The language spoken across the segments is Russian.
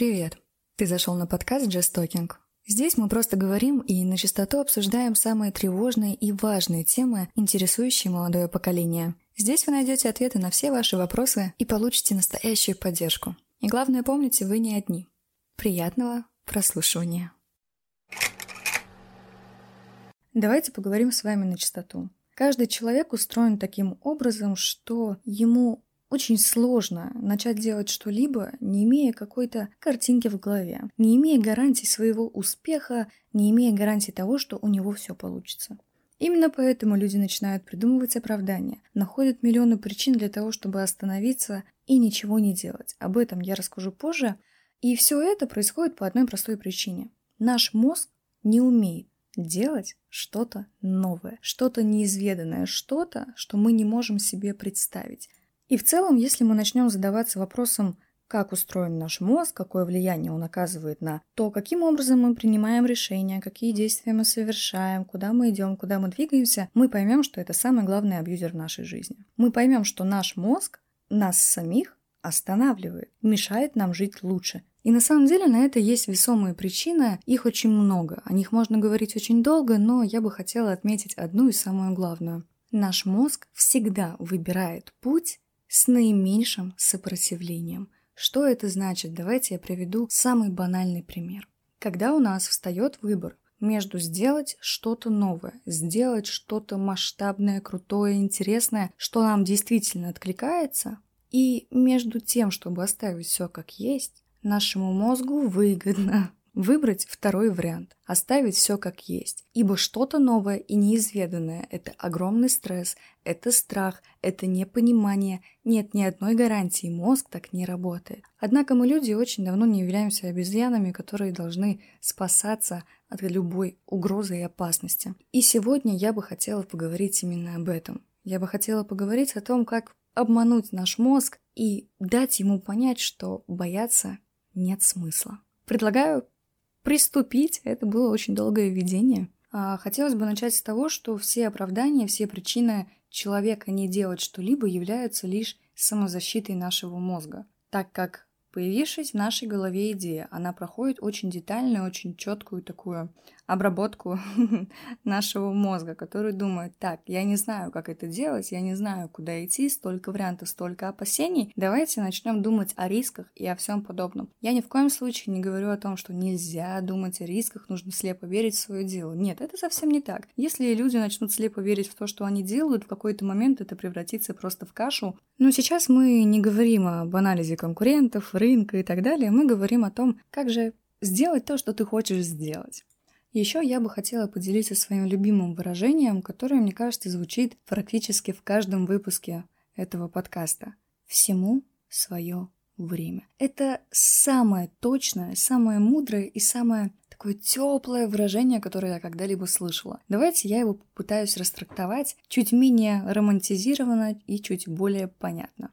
Привет! Ты зашел на подкаст Just Talking. Здесь мы просто говорим и на чистоту обсуждаем самые тревожные и важные темы, интересующие молодое поколение. Здесь вы найдете ответы на все ваши вопросы и получите настоящую поддержку. И главное, помните, вы не одни. Приятного прослушивания. Давайте поговорим с вами на чистоту. Каждый человек устроен таким образом, что ему очень сложно начать делать что-либо, не имея какой-то картинки в голове, не имея гарантий своего успеха, не имея гарантий того, что у него все получится. Именно поэтому люди начинают придумывать оправдания, находят миллионы причин для того, чтобы остановиться и ничего не делать. Об этом я расскажу позже. И все это происходит по одной простой причине. Наш мозг не умеет делать что-то новое, что-то неизведанное, что-то, что мы не можем себе представить. И в целом, если мы начнем задаваться вопросом, как устроен наш мозг, какое влияние он оказывает на то, каким образом мы принимаем решения, какие действия мы совершаем, куда мы идем, куда мы двигаемся, мы поймем, что это самый главный абьюзер в нашей жизни. Мы поймем, что наш мозг нас самих останавливает, мешает нам жить лучше. И на самом деле на это есть весомые причины, их очень много. О них можно говорить очень долго, но я бы хотела отметить одну и самую главную. Наш мозг всегда выбирает путь, с наименьшим сопротивлением. Что это значит? Давайте я приведу самый банальный пример. Когда у нас встает выбор между сделать что-то новое, сделать что-то масштабное, крутое, интересное, что нам действительно откликается, и между тем, чтобы оставить все как есть, нашему мозгу выгодно Выбрать второй вариант – оставить все как есть, ибо что-то новое и неизведанное – это огромный стресс, это страх, это непонимание, нет ни одной гарантии, мозг так не работает. Однако мы люди очень давно не являемся обезьянами, которые должны спасаться от любой угрозы и опасности. И сегодня я бы хотела поговорить именно об этом. Я бы хотела поговорить о том, как обмануть наш мозг и дать ему понять, что бояться нет смысла. Предлагаю приступить. Это было очень долгое видение. А, хотелось бы начать с того, что все оправдания, все причины человека не делать что-либо являются лишь самозащитой нашего мозга, так как Появившись в нашей голове идея, она проходит очень детальную, очень четкую такую обработку нашего мозга, который думает, так, я не знаю, как это делать, я не знаю, куда идти, столько вариантов, столько опасений, давайте начнем думать о рисках и о всем подобном. Я ни в коем случае не говорю о том, что нельзя думать о рисках, нужно слепо верить в свое дело. Нет, это совсем не так. Если люди начнут слепо верить в то, что они делают, в какой-то момент это превратится просто в кашу. Но сейчас мы не говорим об анализе конкурентов, рынка и так далее, мы говорим о том, как же сделать то, что ты хочешь сделать. Еще я бы хотела поделиться своим любимым выражением, которое, мне кажется, звучит практически в каждом выпуске этого подкаста. Всему свое время. Это самое точное, самое мудрое и самое такое теплое выражение, которое я когда-либо слышала. Давайте я его попытаюсь растрактовать чуть менее романтизированно и чуть более понятно.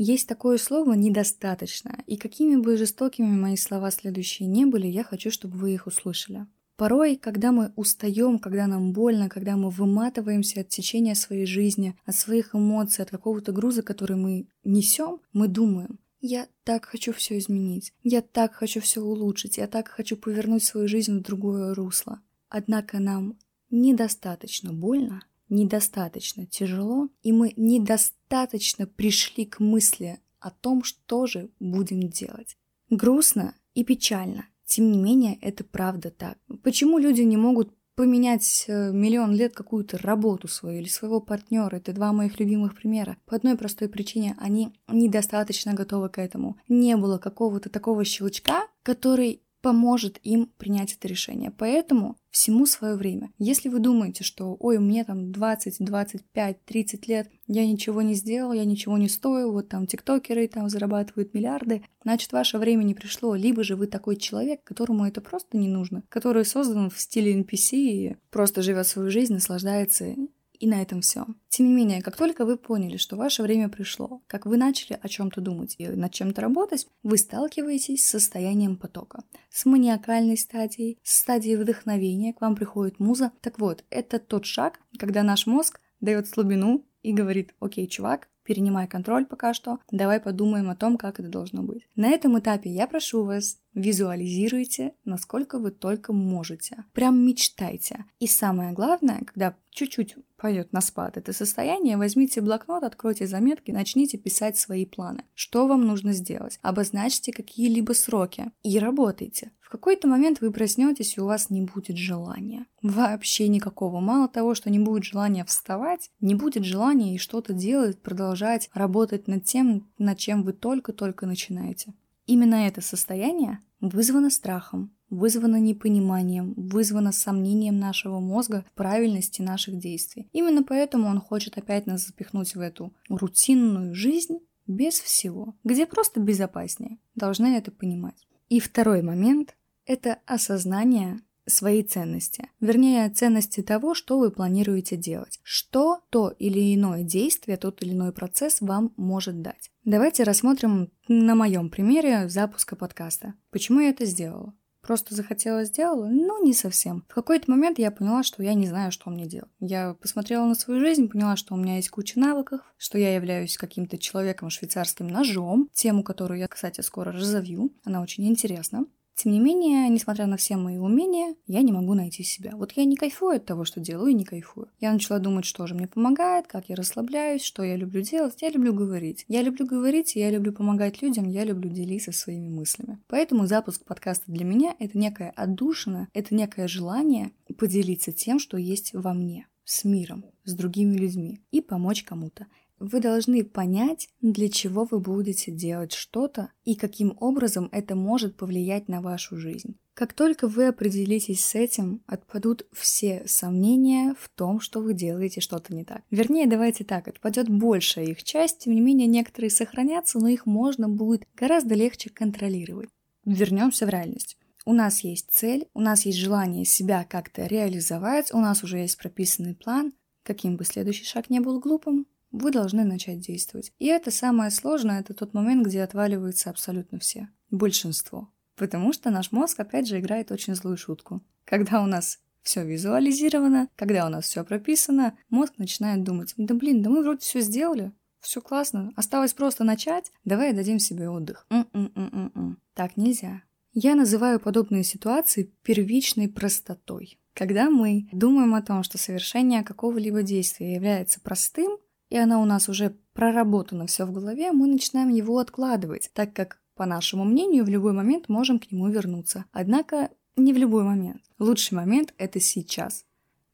Есть такое слово «недостаточно», и какими бы жестокими мои слова следующие не были, я хочу, чтобы вы их услышали. Порой, когда мы устаем, когда нам больно, когда мы выматываемся от течения своей жизни, от своих эмоций, от какого-то груза, который мы несем, мы думаем, я так хочу все изменить, я так хочу все улучшить, я так хочу повернуть свою жизнь в другое русло. Однако нам недостаточно больно, недостаточно тяжело, и мы недостаточно пришли к мысли о том, что же будем делать. Грустно и печально, тем не менее, это правда так. Почему люди не могут поменять э, миллион лет какую-то работу свою или своего партнера. Это два моих любимых примера. По одной простой причине они недостаточно готовы к этому. Не было какого-то такого щелчка, который поможет им принять это решение. Поэтому всему свое время. Если вы думаете, что ой, мне там 20, 25, 30 лет, я ничего не сделал, я ничего не стою, вот там тиктокеры там зарабатывают миллиарды, значит ваше время не пришло, либо же вы такой человек, которому это просто не нужно, который создан в стиле NPC и просто живет свою жизнь, наслаждается и на этом все. Тем не менее, как только вы поняли, что ваше время пришло, как вы начали о чем-то думать и над чем-то работать, вы сталкиваетесь с состоянием потока, с маниакальной стадией, с стадией вдохновения, к вам приходит муза. Так вот, это тот шаг, когда наш мозг дает слабину и говорит, окей, чувак, перенимай контроль пока что, давай подумаем о том, как это должно быть. На этом этапе я прошу вас, визуализируйте, насколько вы только можете. Прям мечтайте. И самое главное, когда чуть-чуть пойдет на спад это состояние, возьмите блокнот, откройте заметки, начните писать свои планы. Что вам нужно сделать? Обозначьте какие-либо сроки и работайте. В какой-то момент вы проснетесь, и у вас не будет желания. Вообще никакого. Мало того, что не будет желания вставать, не будет желания и что-то делать, продолжать работать над тем, над чем вы только-только начинаете. Именно это состояние вызвано страхом, вызвано непониманием, вызвано сомнением нашего мозга в правильности наших действий. Именно поэтому он хочет опять нас запихнуть в эту рутинную жизнь без всего, где просто безопаснее. Должны это понимать. И второй момент – это осознание своей ценности. Вернее, ценности того, что вы планируете делать. Что то или иное действие, тот или иной процесс вам может дать. Давайте рассмотрим на моем примере запуска подкаста. Почему я это сделала? Просто захотела, сделала? Ну, не совсем. В какой-то момент я поняла, что я не знаю, что мне делать. Я посмотрела на свою жизнь, поняла, что у меня есть куча навыков, что я являюсь каким-то человеком швейцарским ножом, тему, которую я, кстати, скоро разовью. Она очень интересна. Тем не менее, несмотря на все мои умения, я не могу найти себя. Вот я не кайфую от того, что делаю, и не кайфую. Я начала думать, что же мне помогает, как я расслабляюсь, что я люблю делать. Я люблю говорить. Я люблю говорить, я люблю помогать людям, я люблю делиться своими мыслями. Поэтому запуск подкаста для меня — это некая отдушина, это некое желание поделиться тем, что есть во мне, с миром, с другими людьми и помочь кому-то. Вы должны понять, для чего вы будете делать что-то и каким образом это может повлиять на вашу жизнь. Как только вы определитесь с этим, отпадут все сомнения в том, что вы делаете что-то не так. Вернее, давайте так, отпадет большая их часть, тем не менее некоторые сохранятся, но их можно будет гораздо легче контролировать. Вернемся в реальность. У нас есть цель, у нас есть желание себя как-то реализовать, у нас уже есть прописанный план. Каким бы следующий шаг не был глупым, вы должны начать действовать. И это самое сложное, это тот момент, где отваливаются абсолютно все. Большинство. Потому что наш мозг, опять же, играет очень злую шутку. Когда у нас все визуализировано, когда у нас все прописано, мозг начинает думать, да блин, да мы вроде все сделали, все классно, осталось просто начать, давай дадим себе отдых. М-м-м-м-м. Так нельзя. Я называю подобные ситуации первичной простотой. Когда мы думаем о том, что совершение какого-либо действия является простым, и она у нас уже проработана все в голове, мы начинаем его откладывать, так как, по нашему мнению, в любой момент можем к нему вернуться. Однако не в любой момент. Лучший момент – это сейчас.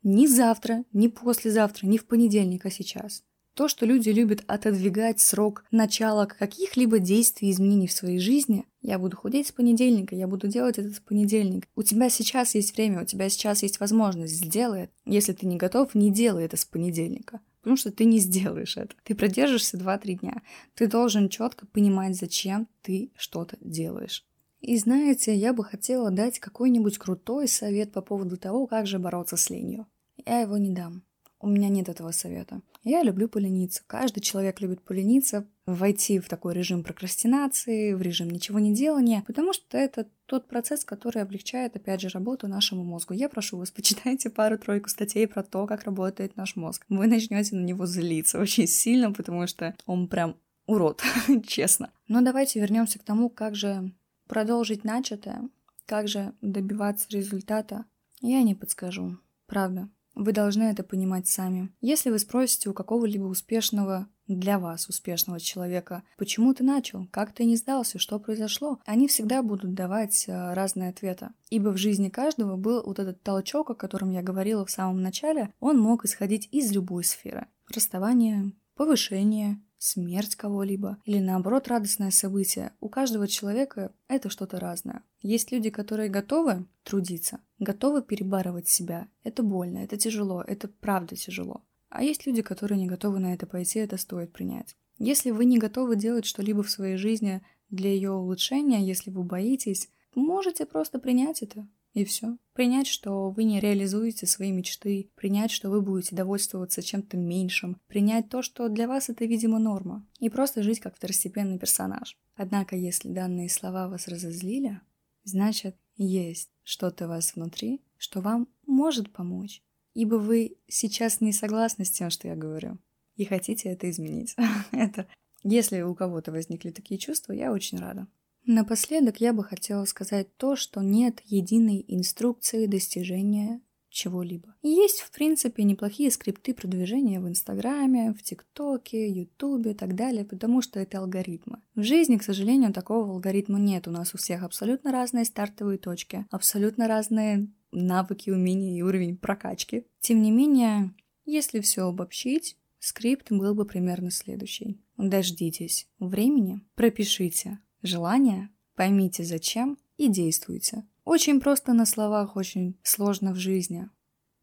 Не завтра, не послезавтра, не в понедельник, а сейчас. То, что люди любят отодвигать срок начала каких-либо действий и изменений в своей жизни, я буду худеть с понедельника, я буду делать это с понедельника. У тебя сейчас есть время, у тебя сейчас есть возможность, сделай это. Если ты не готов, не делай это с понедельника потому что ты не сделаешь это. Ты продержишься 2-3 дня. Ты должен четко понимать, зачем ты что-то делаешь. И знаете, я бы хотела дать какой-нибудь крутой совет по поводу того, как же бороться с ленью. Я его не дам. У меня нет этого совета. Я люблю полениться. Каждый человек любит полениться, войти в такой режим прокрастинации, в режим ничего не делания, потому что это тот процесс, который облегчает, опять же, работу нашему мозгу. Я прошу вас, почитайте пару-тройку статей про то, как работает наш мозг. Вы начнете на него злиться очень сильно, потому что он прям урод, честно. Но давайте вернемся к тому, как же продолжить начатое, как же добиваться результата. Я не подскажу, правда. Вы должны это понимать сами. Если вы спросите у какого-либо успешного для вас успешного человека, почему ты начал, как ты не сдался, что произошло, они всегда будут давать э, разные ответы. Ибо в жизни каждого был вот этот толчок, о котором я говорила в самом начале, он мог исходить из любой сферы. Расставание, повышение, смерть кого-либо или наоборот радостное событие. У каждого человека это что-то разное. Есть люди, которые готовы трудиться, готовы перебарывать себя. Это больно, это тяжело, это правда тяжело. А есть люди, которые не готовы на это пойти, это стоит принять. Если вы не готовы делать что-либо в своей жизни для ее улучшения, если вы боитесь, можете просто принять это. И все. Принять, что вы не реализуете свои мечты, принять, что вы будете довольствоваться чем-то меньшим, принять то, что для вас это, видимо, норма, и просто жить как второстепенный персонаж. Однако, если данные слова вас разозлили, значит, есть что-то у вас внутри, что вам может помочь, ибо вы сейчас не согласны с тем, что я говорю. и хотите это изменить. это, если у кого-то возникли такие чувства, я очень рада. Напоследок я бы хотела сказать то, что нет единой инструкции достижения чего-либо. Есть, в принципе, неплохие скрипты продвижения в Инстаграме, в ТикТоке, Ютубе и так далее, потому что это алгоритмы. В жизни, к сожалению, такого алгоритма нет. У нас у всех абсолютно разные стартовые точки, абсолютно разные навыки, умения и уровень прокачки. Тем не менее, если все обобщить, скрипт был бы примерно следующий. Дождитесь времени, пропишите желание, поймите зачем и действуйте. Очень просто на словах, очень сложно в жизни.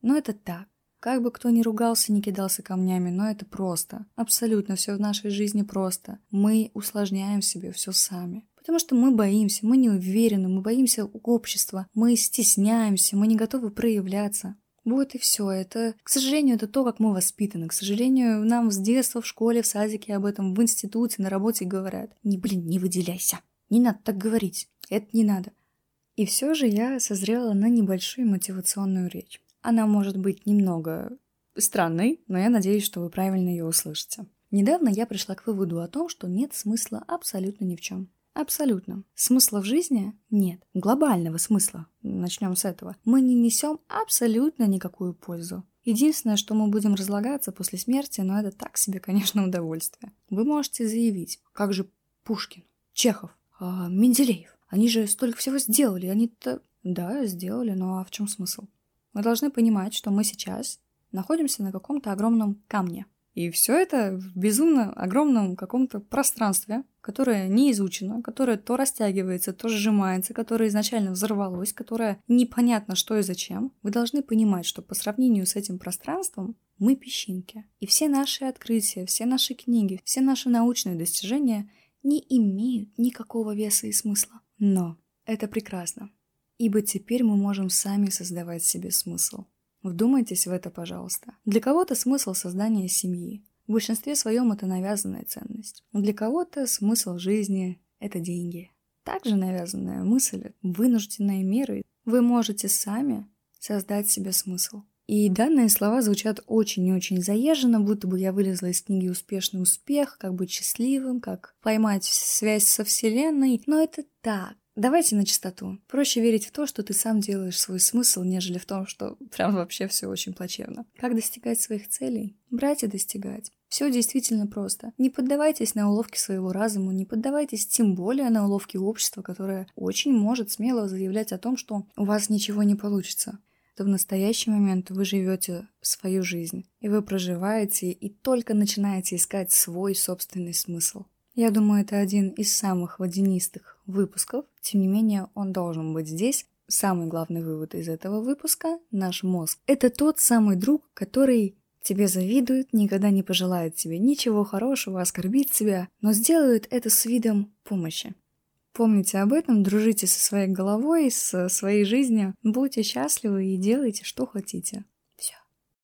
Но это так. Как бы кто ни ругался, ни кидался камнями, но это просто. Абсолютно все в нашей жизни просто. Мы усложняем себе все сами. Потому что мы боимся, мы не уверены, мы боимся общества, мы стесняемся, мы не готовы проявляться. Вот и все. Это, к сожалению, это то, как мы воспитаны. К сожалению, нам с детства в школе, в садике об этом, в институте, на работе говорят. Не, блин, не выделяйся. Не надо так говорить. Это не надо. И все же я созрела на небольшую мотивационную речь. Она может быть немного странной, но я надеюсь, что вы правильно ее услышите. Недавно я пришла к выводу о том, что нет смысла абсолютно ни в чем. Абсолютно. Смысла в жизни нет. Глобального смысла. Начнем с этого. Мы не несем абсолютно никакую пользу. Единственное, что мы будем разлагаться после смерти, но это так себе, конечно, удовольствие. Вы можете заявить, как же Пушкин, Чехов, э, Менделеев. Они же столько всего сделали. Они-то... Да, сделали, но а в чем смысл? Мы должны понимать, что мы сейчас находимся на каком-то огромном камне. И все это в безумно огромном каком-то пространстве, которое не изучено, которое то растягивается, то сжимается, которое изначально взорвалось, которое непонятно что и зачем. Вы должны понимать, что по сравнению с этим пространством мы песчинки. И все наши открытия, все наши книги, все наши научные достижения не имеют никакого веса и смысла. Но это прекрасно, ибо теперь мы можем сами создавать себе смысл. Вдумайтесь в это, пожалуйста. Для кого-то смысл создания семьи. В большинстве своем это навязанная ценность. Для кого-то смысл жизни – это деньги. Также навязанная мысль, вынужденные меры. Вы можете сами создать себе смысл. И данные слова звучат очень и очень заезженно, будто бы я вылезла из книги «Успешный успех», как быть счастливым, как поймать связь со Вселенной. Но это так. Давайте на чистоту. Проще верить в то, что ты сам делаешь свой смысл, нежели в том, что прям вообще все очень плачевно. Как достигать своих целей? Брать и достигать. Все действительно просто. Не поддавайтесь на уловки своего разума, не поддавайтесь тем более на уловки общества, которое очень может смело заявлять о том, что у вас ничего не получится. То в настоящий момент вы живете свою жизнь, и вы проживаете и только начинаете искать свой собственный смысл. Я думаю, это один из самых водянистых выпусков. Тем не менее, он должен быть здесь. Самый главный вывод из этого выпуска – наш мозг. Это тот самый друг, который тебе завидует, никогда не пожелает тебе ничего хорошего, оскорбит тебя, но сделает это с видом помощи. Помните об этом, дружите со своей головой, со своей жизнью, будьте счастливы и делайте, что хотите.